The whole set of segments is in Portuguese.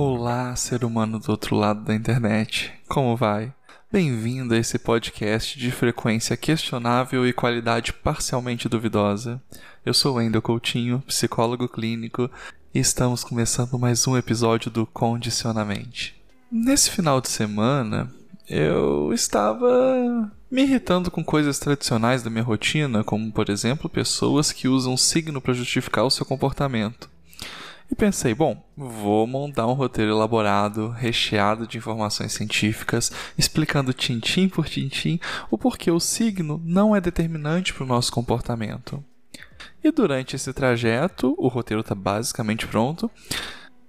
Olá, ser humano do outro lado da internet. Como vai? Bem-vindo a esse podcast de frequência questionável e qualidade parcialmente duvidosa. Eu sou Wendel Coutinho, psicólogo clínico, e estamos começando mais um episódio do Condicionamente. Nesse final de semana, eu estava me irritando com coisas tradicionais da minha rotina, como por exemplo pessoas que usam signo para justificar o seu comportamento. E pensei, bom, vou montar um roteiro elaborado, recheado de informações científicas, explicando tintim por tintim o porquê o signo não é determinante para o nosso comportamento. E durante esse trajeto, o roteiro está basicamente pronto,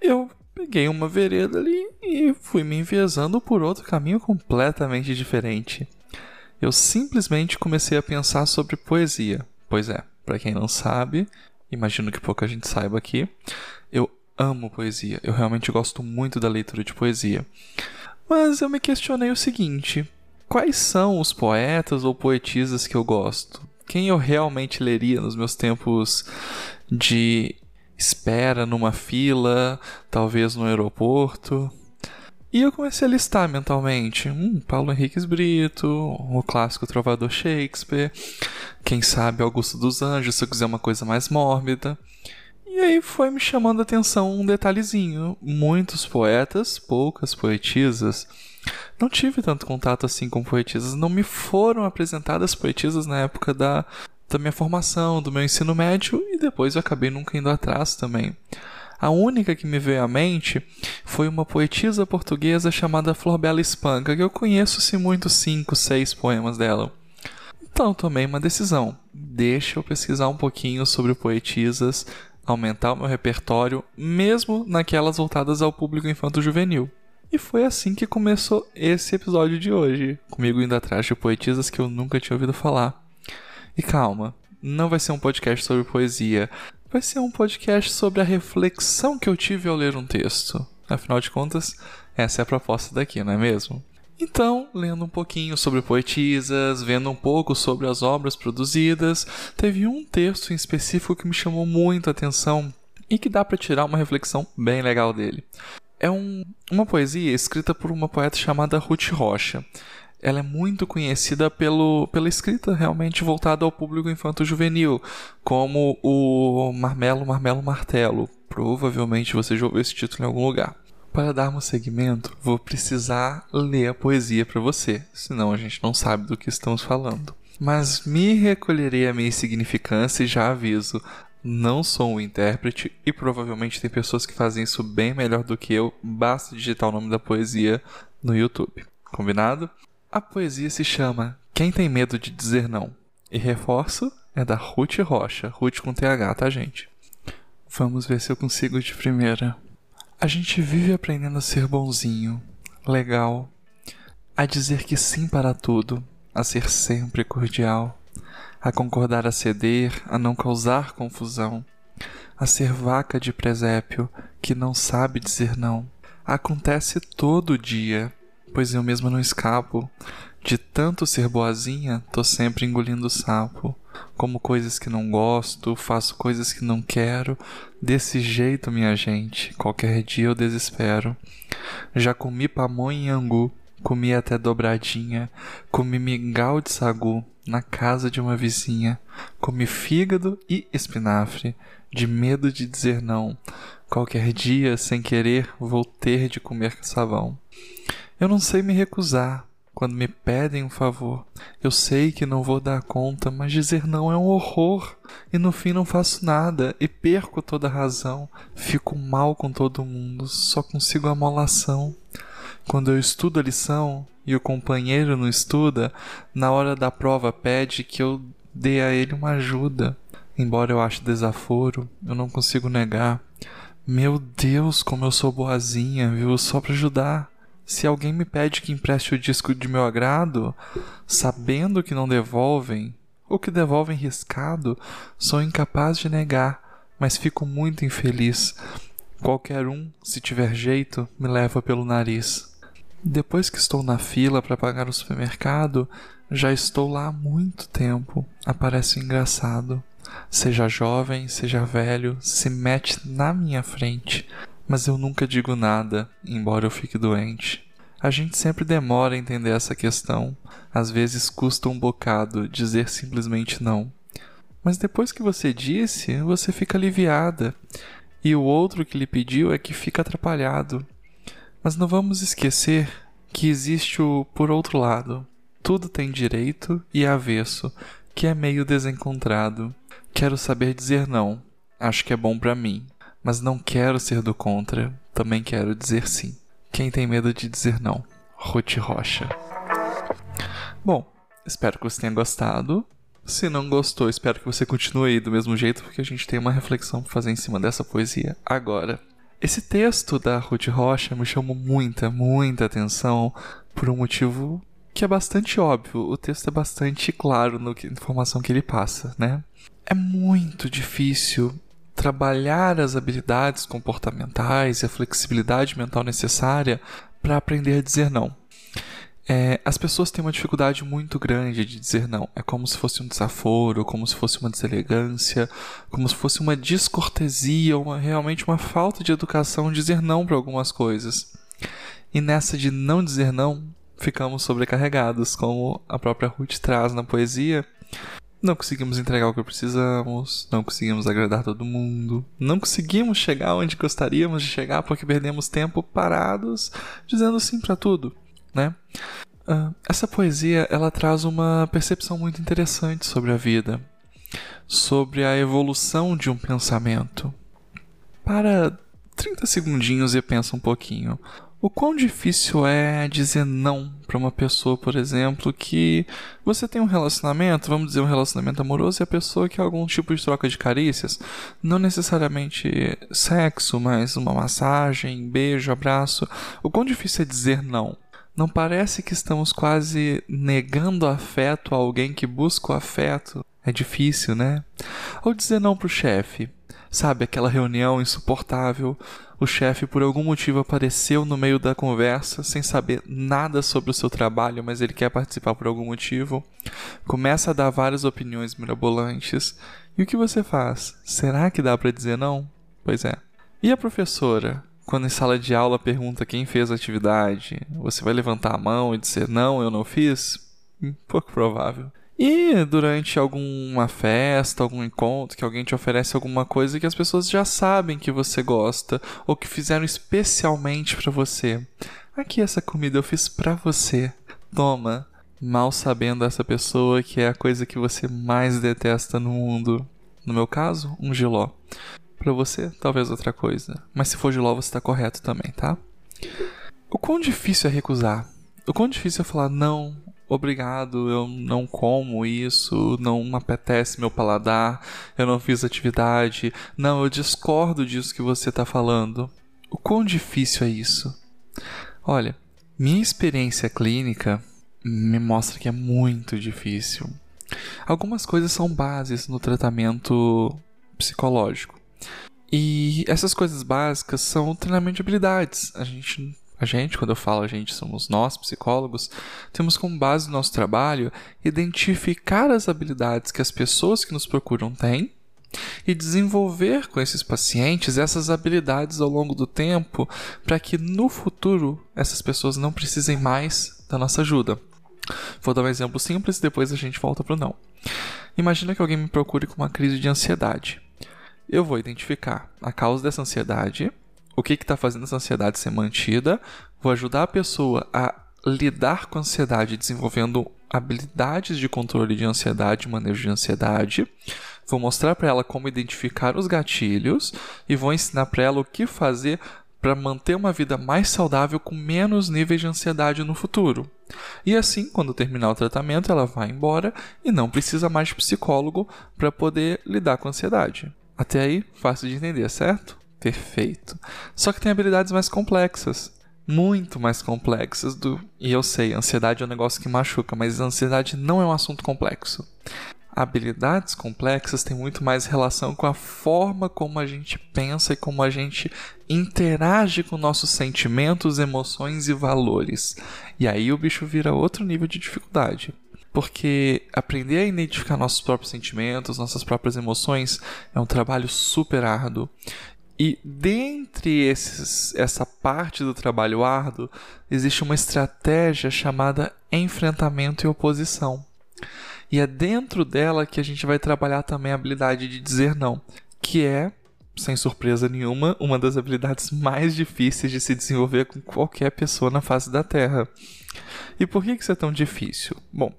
eu peguei uma vereda ali e fui me enviesando por outro caminho completamente diferente. Eu simplesmente comecei a pensar sobre poesia. Pois é, para quem não sabe, imagino que pouca gente saiba aqui, eu amo poesia, eu realmente gosto muito da leitura de poesia. Mas eu me questionei o seguinte: quais são os poetas ou poetisas que eu gosto? Quem eu realmente leria nos meus tempos de espera numa fila, talvez no aeroporto? E eu comecei a listar mentalmente. Hum, Paulo Henriques Brito, o clássico trovador Shakespeare, quem sabe Augusto dos Anjos, se eu quiser uma coisa mais mórbida. E aí foi me chamando a atenção um detalhezinho. Muitos poetas, poucas poetisas. Não tive tanto contato assim com poetisas. Não me foram apresentadas poetisas na época da, da minha formação, do meu ensino médio, e depois eu acabei nunca indo atrás também. A única que me veio à mente foi uma poetisa portuguesa chamada Flor Bela Espanca, que eu conheço se muito cinco, seis poemas dela. Então tomei uma decisão. Deixa eu pesquisar um pouquinho sobre poetisas, aumentar o meu repertório, mesmo naquelas voltadas ao público infanto-juvenil. E foi assim que começou esse episódio de hoje, comigo indo atrás de poetisas que eu nunca tinha ouvido falar. E calma, não vai ser um podcast sobre poesia, vai ser um podcast sobre a reflexão que eu tive ao ler um texto. Afinal de contas, essa é a proposta daqui, não é mesmo? Então, lendo um pouquinho sobre poetisas, vendo um pouco sobre as obras produzidas, teve um texto em específico que me chamou muito a atenção e que dá para tirar uma reflexão bem legal dele. É um, uma poesia escrita por uma poeta chamada Ruth Rocha ela é muito conhecida pelo, pela escrita realmente voltada ao público infanto-juvenil, como o Marmelo, Marmelo, Martelo. Provavelmente você já ouviu esse título em algum lugar. Para darmos seguimento, vou precisar ler a poesia para você, senão a gente não sabe do que estamos falando. Mas me recolherei a minha insignificância e já aviso, não sou um intérprete e provavelmente tem pessoas que fazem isso bem melhor do que eu, basta digitar o nome da poesia no YouTube. Combinado? A poesia se chama Quem Tem Medo de Dizer Não. E reforço, é da Ruth Rocha. Ruth com TH, tá, gente? Vamos ver se eu consigo de primeira. A gente vive aprendendo a ser bonzinho, legal, a dizer que sim para tudo, a ser sempre cordial, a concordar a ceder, a não causar confusão, a ser vaca de presépio que não sabe dizer não. Acontece todo dia pois eu mesma não escapo. De tanto ser boazinha, tô sempre engolindo sapo. Como coisas que não gosto, faço coisas que não quero. Desse jeito, minha gente, qualquer dia eu desespero. Já comi pamonha e angu, comi até dobradinha, comi mingau de sagu na casa de uma vizinha, comi fígado e espinafre, de medo de dizer não. Qualquer dia, sem querer, vou ter de comer sabão. Eu não sei me recusar quando me pedem um favor. Eu sei que não vou dar conta, mas dizer não é um horror. E no fim não faço nada e perco toda a razão. Fico mal com todo mundo, só consigo a molação. Quando eu estudo a lição e o companheiro não estuda, na hora da prova pede que eu dê a ele uma ajuda. Embora eu ache desaforo, eu não consigo negar. Meu Deus, como eu sou boazinha, viu? Só para ajudar. Se alguém me pede que empreste o disco de meu agrado, sabendo que não devolvem, ou que devolvem riscado, sou incapaz de negar, mas fico muito infeliz. Qualquer um, se tiver jeito, me leva pelo nariz. Depois que estou na fila para pagar o supermercado, já estou lá há muito tempo. Aparece engraçado. Seja jovem, seja velho, se mete na minha frente mas eu nunca digo nada, embora eu fique doente. A gente sempre demora a entender essa questão. Às vezes custa um bocado dizer simplesmente não. Mas depois que você disse, você fica aliviada. E o outro que lhe pediu é que fica atrapalhado. Mas não vamos esquecer que existe o por outro lado. Tudo tem direito e avesso, que é meio desencontrado. Quero saber dizer não. Acho que é bom para mim, mas não quero ser do contra. Também quero dizer sim. Quem tem medo de dizer não? Ruth Rocha. Bom, espero que você tenha gostado. Se não gostou, espero que você continue aí do mesmo jeito, porque a gente tem uma reflexão para fazer em cima dessa poesia agora. Esse texto da Ruth Rocha me chamou muita, muita atenção por um motivo que é bastante óbvio. O texto é bastante claro na informação que ele passa, né? É muito difícil trabalhar as habilidades comportamentais e a flexibilidade mental necessária para aprender a dizer não. É, as pessoas têm uma dificuldade muito grande de dizer não. É como se fosse um desaforo, como se fosse uma deselegância, como se fosse uma descortesia, uma, realmente uma falta de educação dizer não para algumas coisas. E nessa de não dizer não, ficamos sobrecarregados, como a própria Ruth traz na poesia. Não conseguimos entregar o que precisamos, não conseguimos agradar todo mundo, não conseguimos chegar onde gostaríamos de chegar porque perdemos tempo parados dizendo sim para tudo né? Uh, essa poesia ela traz uma percepção muito interessante sobre a vida, sobre a evolução de um pensamento. Para 30 segundinhos e pensa um pouquinho. O quão difícil é dizer não para uma pessoa, por exemplo, que você tem um relacionamento, vamos dizer um relacionamento amoroso, e a pessoa quer algum tipo de troca de carícias, não necessariamente sexo, mas uma massagem, beijo, abraço. O quão difícil é dizer não? Não parece que estamos quase negando afeto a alguém que busca o afeto? É difícil, né? Ou dizer não pro chefe. Sabe, aquela reunião insuportável, o chefe por algum motivo apareceu no meio da conversa sem saber nada sobre o seu trabalho, mas ele quer participar por algum motivo. Começa a dar várias opiniões mirabolantes. E o que você faz? Será que dá para dizer não? Pois é. E a professora? quando em sala de aula pergunta quem fez a atividade, você vai levantar a mão e dizer não, eu não fiz? Hum, pouco provável. E durante alguma festa, algum encontro, que alguém te oferece alguma coisa que as pessoas já sabem que você gosta ou que fizeram especialmente para você. Aqui essa comida eu fiz para você. Toma. Mal sabendo essa pessoa que é a coisa que você mais detesta no mundo. No meu caso, um giló. Para você, talvez outra coisa. Mas se for LOL, você tá correto também, tá? O quão difícil é recusar? O quão difícil é falar não, obrigado, eu não como isso, não apetece meu paladar, eu não fiz atividade, não, eu discordo disso que você tá falando. O quão difícil é isso? Olha, minha experiência clínica me mostra que é muito difícil. Algumas coisas são bases no tratamento psicológico. E essas coisas básicas são treinamento de habilidades. A gente, a gente, quando eu falo a gente, somos nós, psicólogos, temos como base do nosso trabalho identificar as habilidades que as pessoas que nos procuram têm e desenvolver com esses pacientes essas habilidades ao longo do tempo para que no futuro essas pessoas não precisem mais da nossa ajuda. Vou dar um exemplo simples e depois a gente volta para o não. Imagina que alguém me procure com uma crise de ansiedade eu vou identificar a causa dessa ansiedade, o que está fazendo essa ansiedade ser mantida, vou ajudar a pessoa a lidar com a ansiedade desenvolvendo habilidades de controle de ansiedade, manejo de ansiedade. Vou mostrar para ela como identificar os gatilhos e vou ensinar para ela o que fazer para manter uma vida mais saudável com menos níveis de ansiedade no futuro. E assim, quando terminar o tratamento, ela vai embora e não precisa mais de psicólogo para poder lidar com a ansiedade. Até aí, fácil de entender, certo? Perfeito. Só que tem habilidades mais complexas. Muito mais complexas do. E eu sei, ansiedade é um negócio que machuca, mas ansiedade não é um assunto complexo. Habilidades complexas têm muito mais relação com a forma como a gente pensa e como a gente interage com nossos sentimentos, emoções e valores. E aí o bicho vira outro nível de dificuldade. Porque aprender a identificar nossos próprios sentimentos, nossas próprias emoções, é um trabalho super árduo. E dentre esses, essa parte do trabalho árduo, existe uma estratégia chamada enfrentamento e oposição. E é dentro dela que a gente vai trabalhar também a habilidade de dizer não, que é, sem surpresa nenhuma, uma das habilidades mais difíceis de se desenvolver com qualquer pessoa na face da Terra. E por que isso é tão difícil? Bom,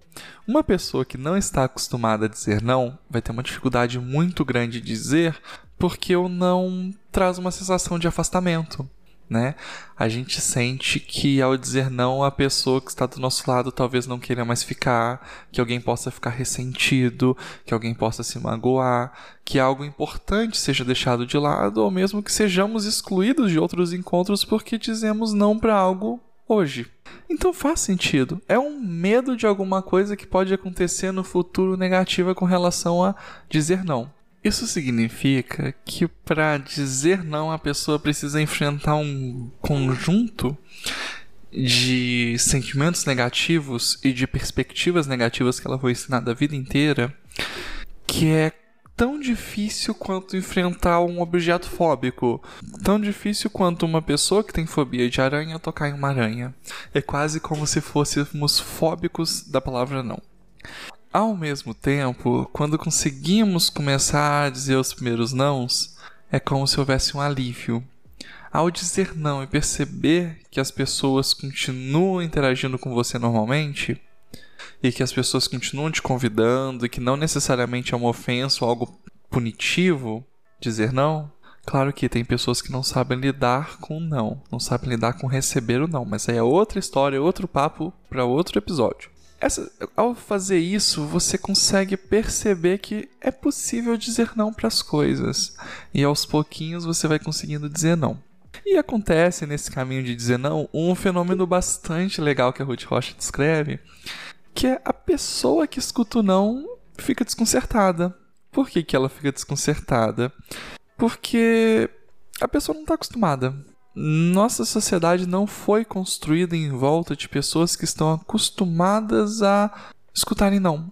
uma pessoa que não está acostumada a dizer não vai ter uma dificuldade muito grande de dizer porque o não traz uma sensação de afastamento. Né? A gente sente que ao dizer não, a pessoa que está do nosso lado talvez não queira mais ficar, que alguém possa ficar ressentido, que alguém possa se magoar, que algo importante seja deixado de lado, ou mesmo que sejamos excluídos de outros encontros porque dizemos não para algo hoje. Então faz sentido. É um medo de alguma coisa que pode acontecer no futuro negativa com relação a dizer não. Isso significa que para dizer não a pessoa precisa enfrentar um conjunto de sentimentos negativos e de perspectivas negativas que ela foi ensinada a vida inteira, que é tão difícil quanto enfrentar um objeto fóbico, tão difícil quanto uma pessoa que tem fobia de aranha tocar em uma aranha. É quase como se fôssemos fóbicos da palavra não. Ao mesmo tempo, quando conseguimos começar a dizer os primeiros nãos, é como se houvesse um alívio. Ao dizer não e perceber que as pessoas continuam interagindo com você normalmente, e que as pessoas continuam te convidando, e que não necessariamente é uma ofensa ou algo punitivo dizer não, Claro que tem pessoas que não sabem lidar com não, não sabem lidar com receber o não, mas aí é outra história, outro papo para outro episódio. Essa, ao fazer isso, você consegue perceber que é possível dizer não para as coisas. E aos pouquinhos você vai conseguindo dizer não. E acontece nesse caminho de dizer não um fenômeno bastante legal que a Ruth Rocha descreve, que é a pessoa que escuta o não fica desconcertada. Por que, que ela fica desconcertada? Porque a pessoa não está acostumada. Nossa sociedade não foi construída em volta de pessoas que estão acostumadas a escutarem não.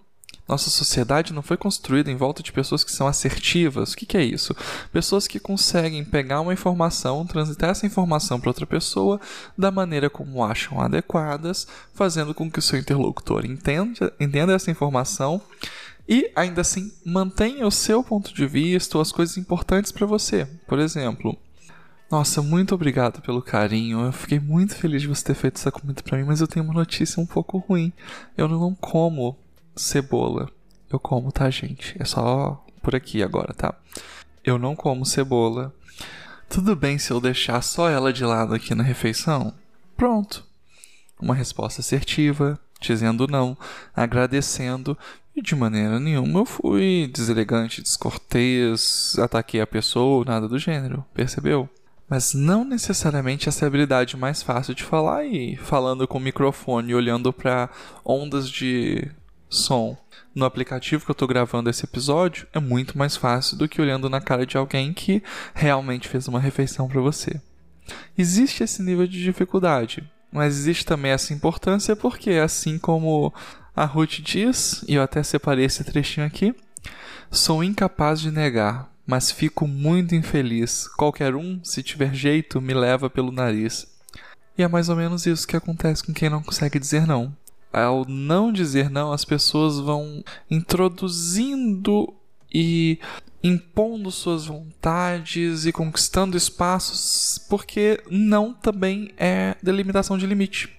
Nossa sociedade não foi construída em volta de pessoas que são assertivas. O que, que é isso? Pessoas que conseguem pegar uma informação, transitar essa informação para outra pessoa da maneira como acham adequadas, fazendo com que o seu interlocutor entenda, entenda essa informação e ainda assim mantenha o seu ponto de vista ou as coisas importantes para você. Por exemplo, nossa, muito obrigado pelo carinho. Eu fiquei muito feliz de você ter feito essa comida para mim, mas eu tenho uma notícia um pouco ruim. Eu não como cebola. Eu como, tá, gente? É só por aqui agora, tá? Eu não como cebola. Tudo bem se eu deixar só ela de lado aqui na refeição? Pronto. Uma resposta assertiva, dizendo não, agradecendo, e de maneira nenhuma eu fui deselegante, descortês, ataquei a pessoa, nada do gênero, percebeu? Mas não necessariamente essa é a habilidade mais fácil de falar e falando com o microfone, olhando para ondas de som no aplicativo que eu estou gravando esse episódio é muito mais fácil do que olhando na cara de alguém que realmente fez uma refeição para você. Existe esse nível de dificuldade, mas existe também essa importância porque, assim como a Ruth diz, e eu até separei esse trechinho aqui, sou incapaz de negar mas fico muito infeliz. Qualquer um, se tiver jeito, me leva pelo nariz. E é mais ou menos isso que acontece com quem não consegue dizer não. Ao não dizer não, as pessoas vão introduzindo e impondo suas vontades e conquistando espaços, porque não também é delimitação de limite.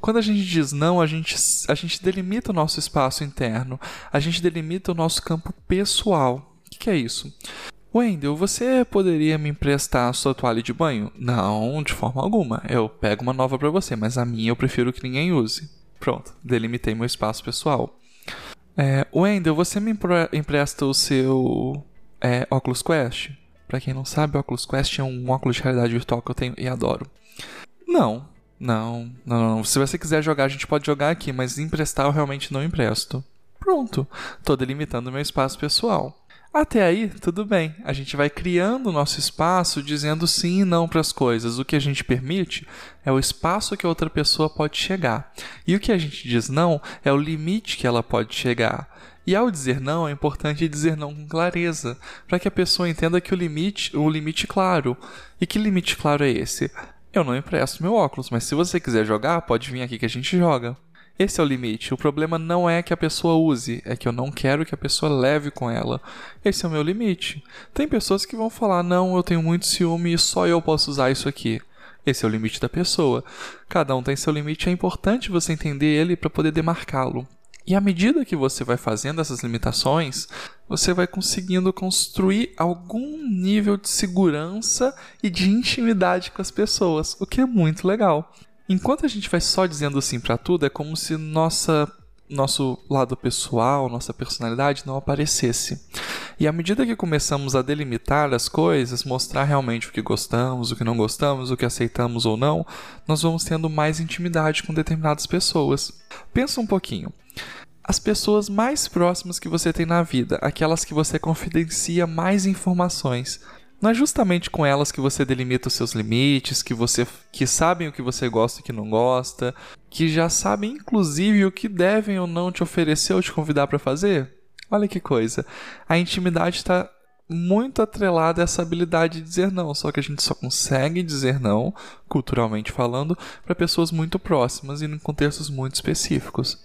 Quando a gente diz não, a gente, a gente delimita o nosso espaço interno, a gente delimita o nosso campo pessoal que, que é isso? Wendel, você poderia me emprestar a sua toalha de banho? Não, de forma alguma. Eu pego uma nova para você, mas a minha eu prefiro que ninguém use. Pronto, delimitei meu espaço pessoal. É, Wendel, você me empresta o seu é, Oculus Quest? Pra quem não sabe, Oculus Quest é um óculos de realidade virtual que eu tenho e adoro. Não, não, não, não. Se você quiser jogar, a gente pode jogar aqui, mas emprestar eu realmente não empresto. Pronto, tô delimitando meu espaço pessoal. Até aí, tudo bem. A gente vai criando o nosso espaço dizendo sim e não para as coisas. O que a gente permite é o espaço que a outra pessoa pode chegar. E o que a gente diz não é o limite que ela pode chegar. E ao dizer não, é importante dizer não com clareza, para que a pessoa entenda que o limite, o limite claro. E que limite claro é esse? Eu não empresto meu óculos, mas se você quiser jogar, pode vir aqui que a gente joga. Esse é o limite. O problema não é que a pessoa use, é que eu não quero que a pessoa leve com ela. Esse é o meu limite. Tem pessoas que vão falar: não, eu tenho muito ciúme e só eu posso usar isso aqui. Esse é o limite da pessoa. Cada um tem seu limite, é importante você entender ele para poder demarcá-lo. E à medida que você vai fazendo essas limitações, você vai conseguindo construir algum nível de segurança e de intimidade com as pessoas, o que é muito legal. Enquanto a gente vai só dizendo sim para tudo, é como se nossa nosso lado pessoal, nossa personalidade não aparecesse. E à medida que começamos a delimitar as coisas, mostrar realmente o que gostamos, o que não gostamos, o que aceitamos ou não, nós vamos tendo mais intimidade com determinadas pessoas. Pensa um pouquinho. As pessoas mais próximas que você tem na vida, aquelas que você confidencia mais informações, não é justamente com elas que você delimita os seus limites, que você que sabem o que você gosta e o que não gosta, que já sabem inclusive o que devem ou não te oferecer ou te convidar para fazer? Olha que coisa. A intimidade está muito atrelada a essa habilidade de dizer não, só que a gente só consegue dizer não, culturalmente falando, para pessoas muito próximas e em contextos muito específicos.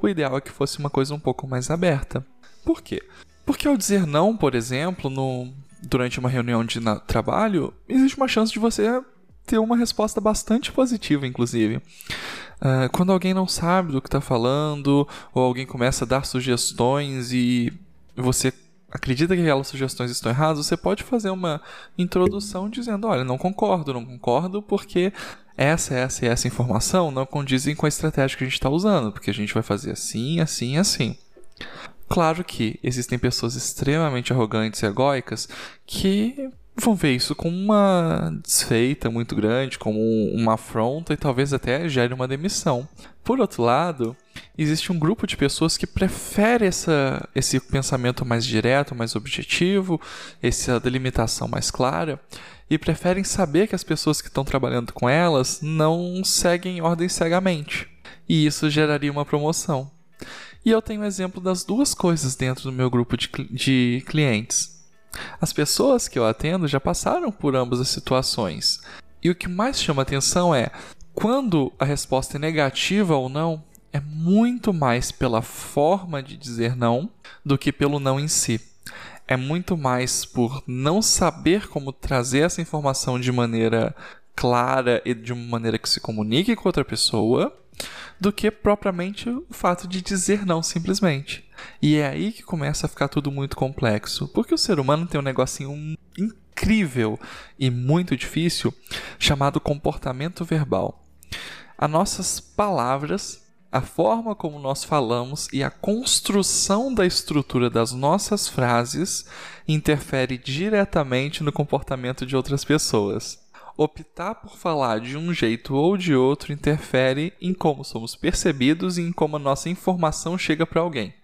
O ideal é que fosse uma coisa um pouco mais aberta. Por quê? Porque ao dizer não, por exemplo, no, durante uma reunião de trabalho, existe uma chance de você ter uma resposta bastante positiva, inclusive. Uh, quando alguém não sabe do que está falando, ou alguém começa a dar sugestões e você acredita que aquelas sugestões estão erradas, você pode fazer uma introdução dizendo: olha, não concordo, não concordo porque essa, essa e essa informação não condizem com a estratégia que a gente está usando, porque a gente vai fazer assim, assim, assim. Claro que existem pessoas extremamente arrogantes e egóicas que vão ver isso como uma desfeita muito grande, como uma afronta e talvez até gere uma demissão. Por outro lado, existe um grupo de pessoas que prefere essa, esse pensamento mais direto, mais objetivo, essa delimitação mais clara, e preferem saber que as pessoas que estão trabalhando com elas não seguem ordens cegamente. E isso geraria uma promoção. E eu tenho exemplo das duas coisas dentro do meu grupo de, de clientes. As pessoas que eu atendo já passaram por ambas as situações. E o que mais chama atenção é quando a resposta é negativa ou não, é muito mais pela forma de dizer não do que pelo não em si. É muito mais por não saber como trazer essa informação de maneira clara e de uma maneira que se comunique com outra pessoa do que propriamente o fato de dizer não simplesmente. E é aí que começa a ficar tudo muito complexo, porque o ser humano tem um negocinho incrível e muito difícil chamado comportamento verbal. As nossas palavras, a forma como nós falamos e a construção da estrutura das nossas frases interfere diretamente no comportamento de outras pessoas optar por falar de um jeito ou de outro interfere em como somos percebidos e em como a nossa informação chega para alguém.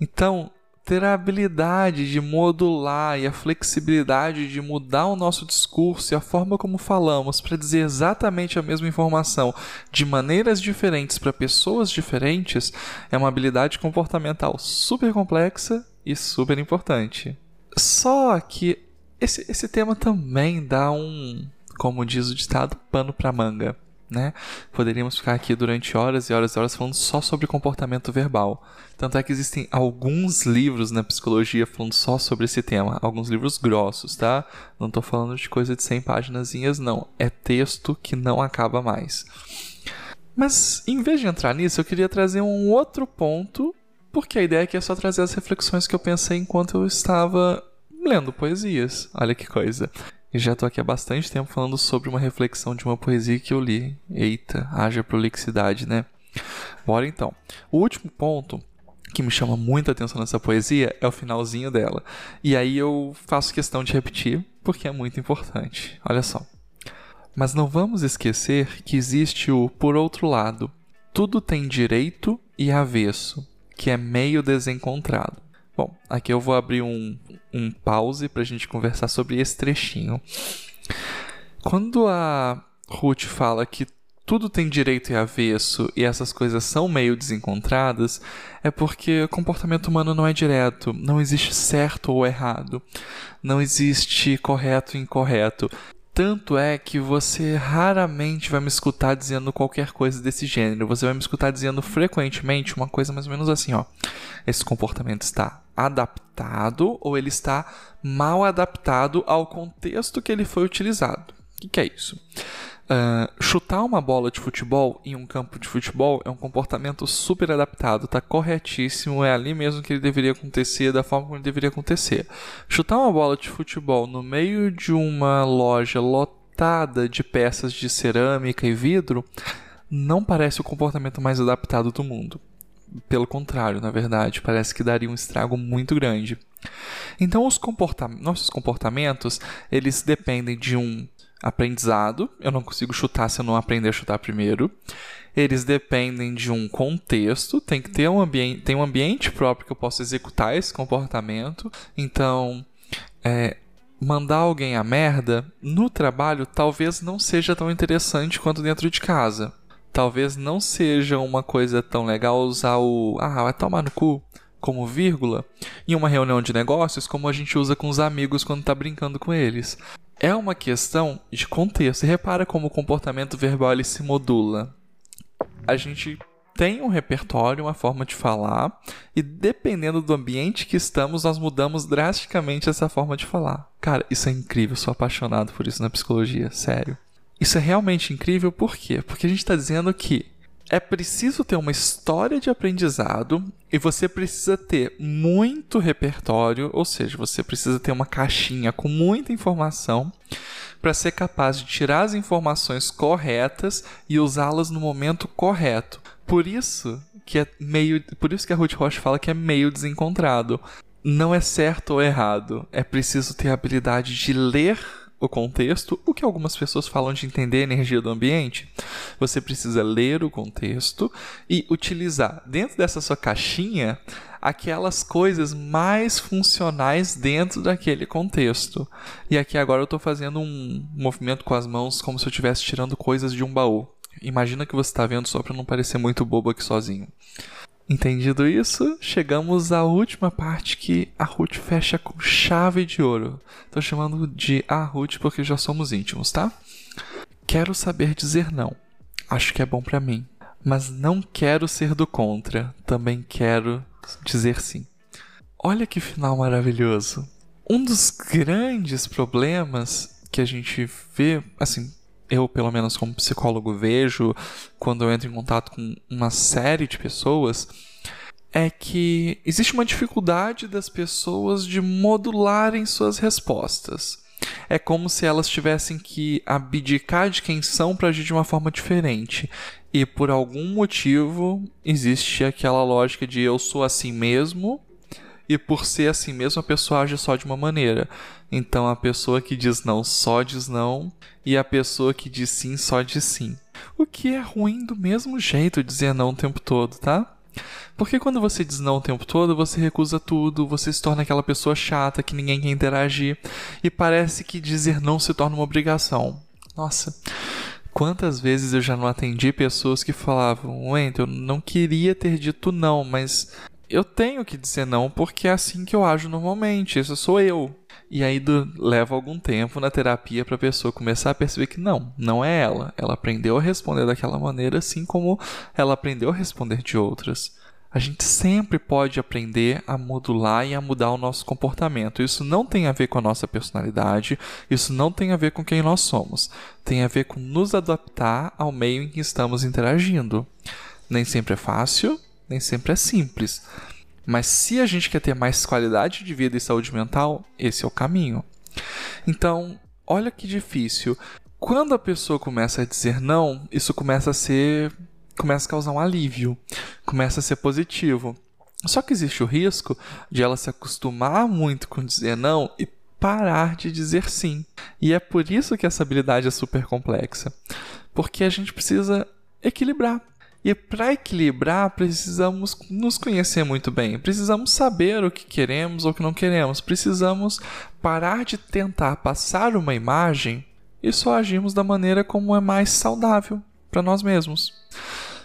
Então, ter a habilidade de modular e a flexibilidade de mudar o nosso discurso e a forma como falamos para dizer exatamente a mesma informação de maneiras diferentes para pessoas diferentes é uma habilidade comportamental super complexa e super importante. Só que esse, esse tema também dá um, como diz o ditado, pano para manga. Né? Poderíamos ficar aqui durante horas e horas e horas falando só sobre comportamento verbal. Tanto é que existem alguns livros na psicologia falando só sobre esse tema, alguns livros grossos, tá? Não estou falando de coisa de 100 páginas, não. É texto que não acaba mais. Mas em vez de entrar nisso, eu queria trazer um outro ponto, porque a ideia aqui é só trazer as reflexões que eu pensei enquanto eu estava lendo poesias. Olha que coisa. E já tô aqui há bastante tempo falando sobre uma reflexão de uma poesia que eu li. Eita, haja prolixidade, né? Bora então. O último ponto que me chama muita atenção nessa poesia é o finalzinho dela. E aí eu faço questão de repetir porque é muito importante. Olha só. Mas não vamos esquecer que existe o por outro lado. Tudo tem direito e avesso, que é meio desencontrado. Bom, aqui eu vou abrir um, um pause para a gente conversar sobre esse trechinho. Quando a Ruth fala que tudo tem direito e avesso e essas coisas são meio desencontradas, é porque o comportamento humano não é direto, não existe certo ou errado, não existe correto e incorreto. Tanto é que você raramente vai me escutar dizendo qualquer coisa desse gênero. Você vai me escutar dizendo frequentemente uma coisa mais ou menos assim, ó. Esse comportamento está adaptado ou ele está mal adaptado ao contexto que ele foi utilizado. O que, que é isso? Uh, chutar uma bola de futebol em um campo de futebol é um comportamento super adaptado, tá corretíssimo, é ali mesmo que ele deveria acontecer, da forma como ele deveria acontecer. Chutar uma bola de futebol no meio de uma loja lotada de peças de cerâmica e vidro não parece o comportamento mais adaptado do mundo. Pelo contrário, na verdade, parece que daria um estrago muito grande. Então, os comporta nossos comportamentos, eles dependem de um aprendizado. Eu não consigo chutar se eu não aprender a chutar primeiro. Eles dependem de um contexto, tem que ter um ambiente, tem um ambiente próprio que eu possa executar esse comportamento. Então, é, mandar alguém a merda no trabalho talvez não seja tão interessante quanto dentro de casa. Talvez não seja uma coisa tão legal usar o ah, vai tomar no cu como vírgula em uma reunião de negócios como a gente usa com os amigos quando está brincando com eles. É uma questão de contexto. E repara como o comportamento verbal ele se modula. A gente tem um repertório, uma forma de falar, e dependendo do ambiente que estamos, nós mudamos drasticamente essa forma de falar. Cara, isso é incrível, sou apaixonado por isso na psicologia, sério. Isso é realmente incrível, por quê? Porque a gente está dizendo que é preciso ter uma história de aprendizado e você precisa ter muito repertório, ou seja, você precisa ter uma caixinha com muita informação para ser capaz de tirar as informações corretas e usá-las no momento correto. Por isso que é meio, por isso que a Ruth Rocha fala que é meio desencontrado. Não é certo ou errado, é preciso ter a habilidade de ler o contexto, o que algumas pessoas falam de entender a energia do ambiente, você precisa ler o contexto e utilizar dentro dessa sua caixinha aquelas coisas mais funcionais dentro daquele contexto. E aqui agora eu estou fazendo um movimento com as mãos como se eu estivesse tirando coisas de um baú. Imagina que você está vendo só para não parecer muito bobo aqui sozinho. Entendido isso, chegamos à última parte que a Ruth fecha com chave de ouro. Tô chamando de a Ruth porque já somos íntimos, tá? Quero saber dizer não. Acho que é bom para mim, mas não quero ser do contra. Também quero dizer sim. Olha que final maravilhoso. Um dos grandes problemas que a gente vê, assim, eu, pelo menos como psicólogo, vejo quando eu entro em contato com uma série de pessoas é que existe uma dificuldade das pessoas de modularem suas respostas. É como se elas tivessem que abdicar de quem são para agir de uma forma diferente. E por algum motivo existe aquela lógica de eu sou assim mesmo, e por ser assim mesmo a pessoa age só de uma maneira. Então a pessoa que diz não só diz não e a pessoa que diz sim só diz sim. O que é ruim do mesmo jeito dizer não o tempo todo, tá? Porque quando você diz não o tempo todo, você recusa tudo, você se torna aquela pessoa chata que ninguém quer interagir e parece que dizer não se torna uma obrigação. Nossa, quantas vezes eu já não atendi pessoas que falavam: Wendel, eu não queria ter dito não, mas eu tenho que dizer não porque é assim que eu ajo normalmente, isso sou eu. E aí do, leva algum tempo na terapia para a pessoa começar a perceber que não, não é ela. Ela aprendeu a responder daquela maneira, assim como ela aprendeu a responder de outras. A gente sempre pode aprender a modular e a mudar o nosso comportamento. Isso não tem a ver com a nossa personalidade, isso não tem a ver com quem nós somos. Tem a ver com nos adaptar ao meio em que estamos interagindo. Nem sempre é fácil, nem sempre é simples. Mas se a gente quer ter mais qualidade de vida e saúde mental, esse é o caminho. Então, olha que difícil. Quando a pessoa começa a dizer não, isso começa a ser. começa a causar um alívio, começa a ser positivo. Só que existe o risco de ela se acostumar muito com dizer não e parar de dizer sim. E é por isso que essa habilidade é super complexa. Porque a gente precisa equilibrar. E para equilibrar, precisamos nos conhecer muito bem, precisamos saber o que queremos ou o que não queremos, precisamos parar de tentar passar uma imagem e só agirmos da maneira como é mais saudável para nós mesmos.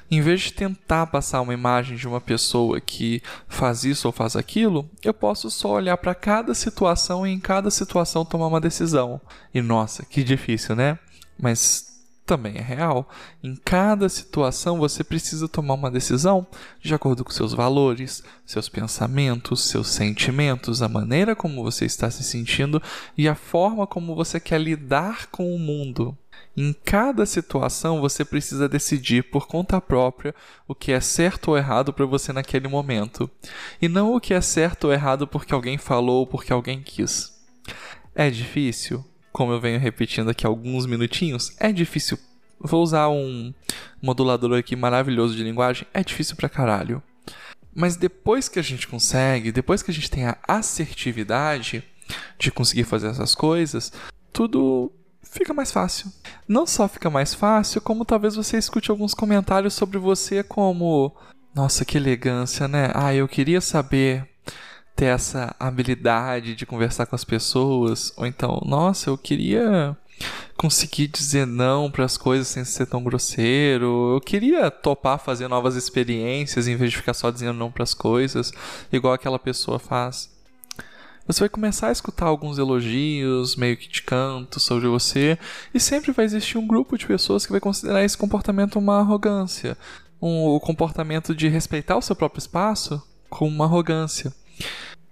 Em vez de tentar passar uma imagem de uma pessoa que faz isso ou faz aquilo, eu posso só olhar para cada situação e em cada situação tomar uma decisão. E nossa, que difícil, né? Mas também é real. Em cada situação você precisa tomar uma decisão de acordo com seus valores, seus pensamentos, seus sentimentos, a maneira como você está se sentindo e a forma como você quer lidar com o mundo. Em cada situação você precisa decidir por conta própria o que é certo ou errado para você naquele momento, e não o que é certo ou errado porque alguém falou ou porque alguém quis. É difícil? Como eu venho repetindo aqui alguns minutinhos, é difícil. Vou usar um modulador aqui maravilhoso de linguagem, é difícil pra caralho. Mas depois que a gente consegue, depois que a gente tem a assertividade de conseguir fazer essas coisas, tudo fica mais fácil. Não só fica mais fácil, como talvez você escute alguns comentários sobre você como nossa, que elegância, né? Ah, eu queria saber ter essa habilidade de conversar com as pessoas, ou então, nossa, eu queria conseguir dizer não para as coisas sem ser tão grosseiro. Eu queria topar fazer novas experiências em vez de ficar só dizendo não para as coisas, igual aquela pessoa faz. Você vai começar a escutar alguns elogios, meio que de canto, sobre você, e sempre vai existir um grupo de pessoas que vai considerar esse comportamento uma arrogância. Um, o comportamento de respeitar o seu próprio espaço como uma arrogância.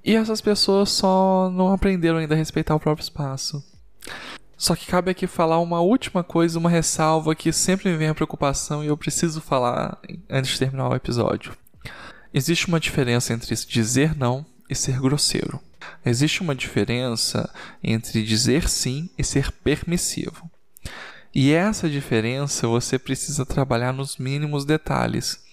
E essas pessoas só não aprenderam ainda a respeitar o próprio espaço. Só que cabe aqui falar uma última coisa, uma ressalva que sempre me vem a preocupação e eu preciso falar antes de terminar o episódio. Existe uma diferença entre dizer não e ser grosseiro. Existe uma diferença entre dizer sim e ser permissivo. E essa diferença você precisa trabalhar nos mínimos detalhes.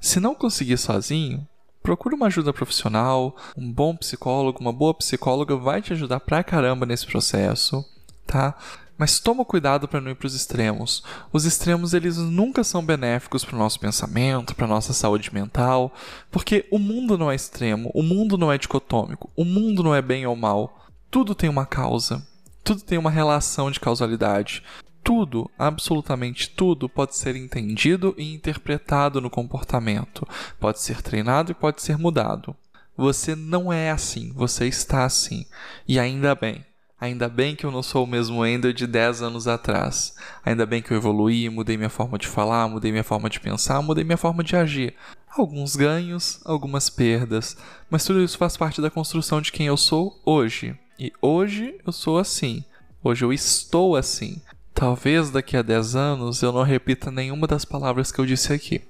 Se não conseguir sozinho, procura uma ajuda profissional, um bom psicólogo, uma boa psicóloga vai te ajudar pra caramba nesse processo, tá? Mas toma cuidado para não ir para os extremos. Os extremos eles nunca são benéficos para o nosso pensamento, para nossa saúde mental, porque o mundo não é extremo, o mundo não é dicotômico, o mundo não é bem ou mal. Tudo tem uma causa, tudo tem uma relação de causalidade tudo, absolutamente tudo, pode ser entendido e interpretado no comportamento, pode ser treinado e pode ser mudado. Você não é assim, você está assim. E ainda bem. Ainda bem que eu não sou o mesmo Ender de 10 anos atrás. Ainda bem que eu evoluí, mudei minha forma de falar, mudei minha forma de pensar, mudei minha forma de agir. Alguns ganhos, algumas perdas, mas tudo isso faz parte da construção de quem eu sou hoje. E hoje eu sou assim. Hoje eu estou assim. Talvez daqui a 10 anos eu não repita nenhuma das palavras que eu disse aqui.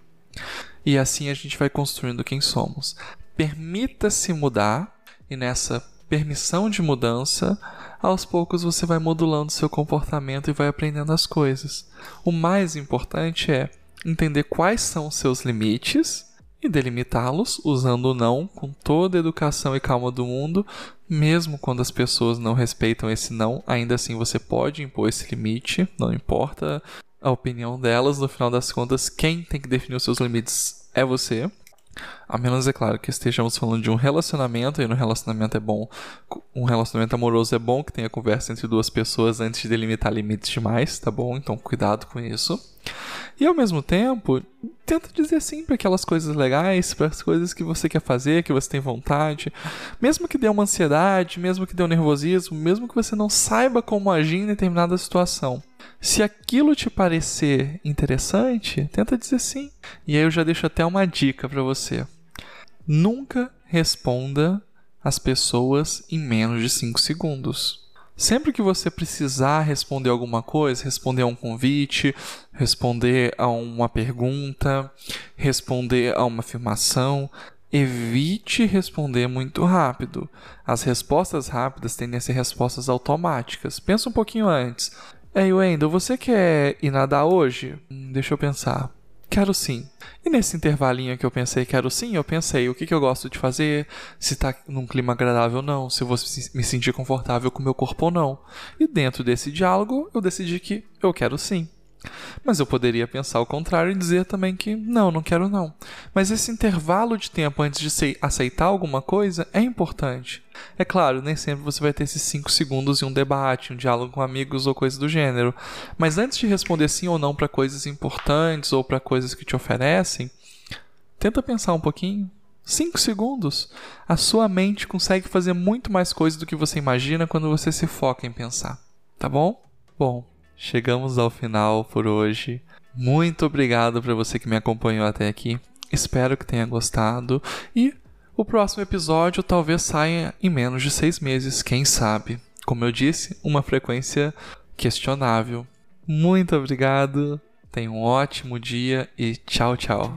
E assim a gente vai construindo quem somos. Permita-se mudar, e nessa permissão de mudança, aos poucos você vai modulando seu comportamento e vai aprendendo as coisas. O mais importante é entender quais são os seus limites e delimitá-los usando o não com toda a educação e calma do mundo, mesmo quando as pessoas não respeitam esse não, ainda assim você pode impor esse limite, não importa a opinião delas, no final das contas, quem tem que definir os seus limites é você. A menos, é claro, que estejamos falando de um relacionamento, e no relacionamento é bom, um relacionamento amoroso é bom que tenha conversa entre duas pessoas antes de delimitar limites demais, tá bom? Então, cuidado com isso. E ao mesmo tempo, tenta dizer sim para aquelas coisas legais, para as coisas que você quer fazer, que você tem vontade. Mesmo que dê uma ansiedade, mesmo que dê um nervosismo, mesmo que você não saiba como agir em determinada situação. Se aquilo te parecer interessante, tenta dizer sim. E aí eu já deixo até uma dica para você. Nunca responda as pessoas em menos de 5 segundos. Sempre que você precisar responder alguma coisa, responder a um convite, responder a uma pergunta, responder a uma afirmação, evite responder muito rápido. As respostas rápidas tendem a ser respostas automáticas. Pensa um pouquinho antes. Ei, Wendel, você quer ir nadar hoje? Hum, deixa eu pensar. Quero sim. E nesse intervalinho que eu pensei quero sim, eu pensei o que, que eu gosto de fazer, se tá num clima agradável ou não, se eu vou me sentir confortável com meu corpo ou não. E dentro desse diálogo, eu decidi que eu quero sim. Mas eu poderia pensar o contrário e dizer também que não, não quero não. Mas esse intervalo de tempo antes de aceitar alguma coisa é importante. É claro, nem sempre você vai ter esses 5 segundos em um debate, um diálogo com amigos ou coisa do gênero. Mas antes de responder sim ou não para coisas importantes ou para coisas que te oferecem, tenta pensar um pouquinho. 5 segundos. A sua mente consegue fazer muito mais coisas do que você imagina quando você se foca em pensar. Tá bom? Bom, chegamos ao final por hoje. Muito obrigado para você que me acompanhou até aqui. Espero que tenha gostado e o próximo episódio talvez saia em menos de seis meses, quem sabe. Como eu disse, uma frequência questionável. Muito obrigado, tenha um ótimo dia e tchau, tchau.